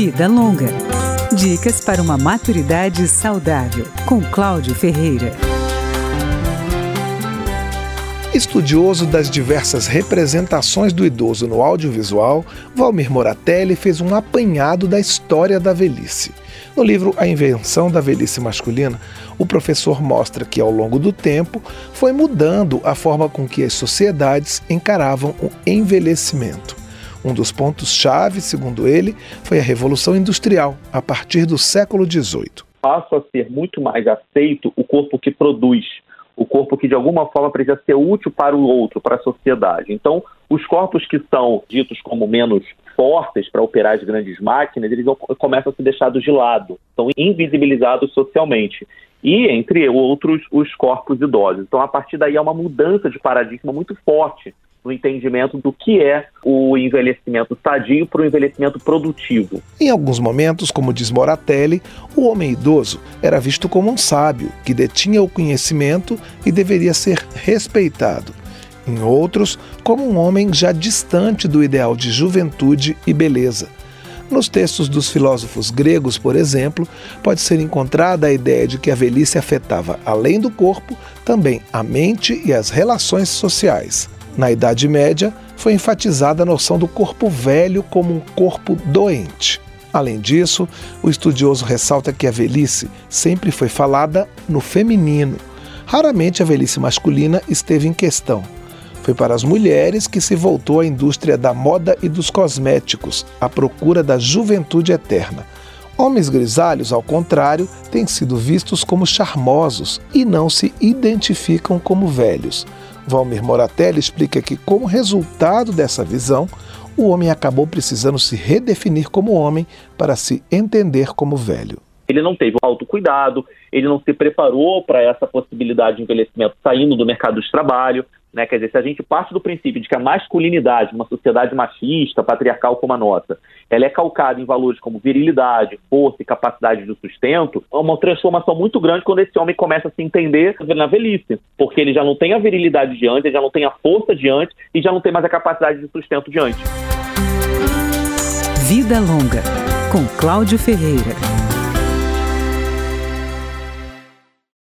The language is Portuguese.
Vida Longa. Dicas para uma maturidade saudável, com Cláudio Ferreira. Estudioso das diversas representações do idoso no audiovisual, Valmir Moratelli fez um apanhado da história da velhice. No livro A Invenção da Velhice Masculina, o professor mostra que, ao longo do tempo, foi mudando a forma com que as sociedades encaravam o envelhecimento. Um dos pontos-chave, segundo ele, foi a Revolução Industrial, a partir do século XVIII. Passa a ser muito mais aceito o corpo que produz, o corpo que de alguma forma precisa ser útil para o outro, para a sociedade. Então, os corpos que são ditos como menos fortes para operar as grandes máquinas, eles começam a ser deixados de lado, são invisibilizados socialmente. E, entre outros, os corpos idosos. Então, a partir daí, há uma mudança de paradigma muito forte no entendimento do que é o envelhecimento sadio para o envelhecimento produtivo. Em alguns momentos, como diz Moratelli, o homem idoso era visto como um sábio que detinha o conhecimento e deveria ser respeitado. Em outros, como um homem já distante do ideal de juventude e beleza. Nos textos dos filósofos gregos, por exemplo, pode ser encontrada a ideia de que a velhice afetava, além do corpo, também a mente e as relações sociais. Na Idade Média, foi enfatizada a noção do corpo velho como um corpo doente. Além disso, o estudioso ressalta que a velhice sempre foi falada no feminino. Raramente a velhice masculina esteve em questão. Foi para as mulheres que se voltou a indústria da moda e dos cosméticos, à procura da juventude eterna. Homens grisalhos, ao contrário, têm sido vistos como charmosos e não se identificam como velhos. Valmir Moratelli explica que, como resultado dessa visão, o homem acabou precisando se redefinir como homem para se entender como velho. Ele não teve autocuidado, ele não se preparou para essa possibilidade de envelhecimento saindo do mercado de trabalho. Né? Quer dizer, se a gente parte do princípio de que a masculinidade, uma sociedade machista, patriarcal como a nossa, ela é calcada em valores como virilidade, força e capacidade de sustento, é uma transformação muito grande quando esse homem começa a se entender na velhice, porque ele já não tem a virilidade de antes, ele já não tem a força de antes e já não tem mais a capacidade de sustento de antes. Vida Longa, com Cláudio Ferreira.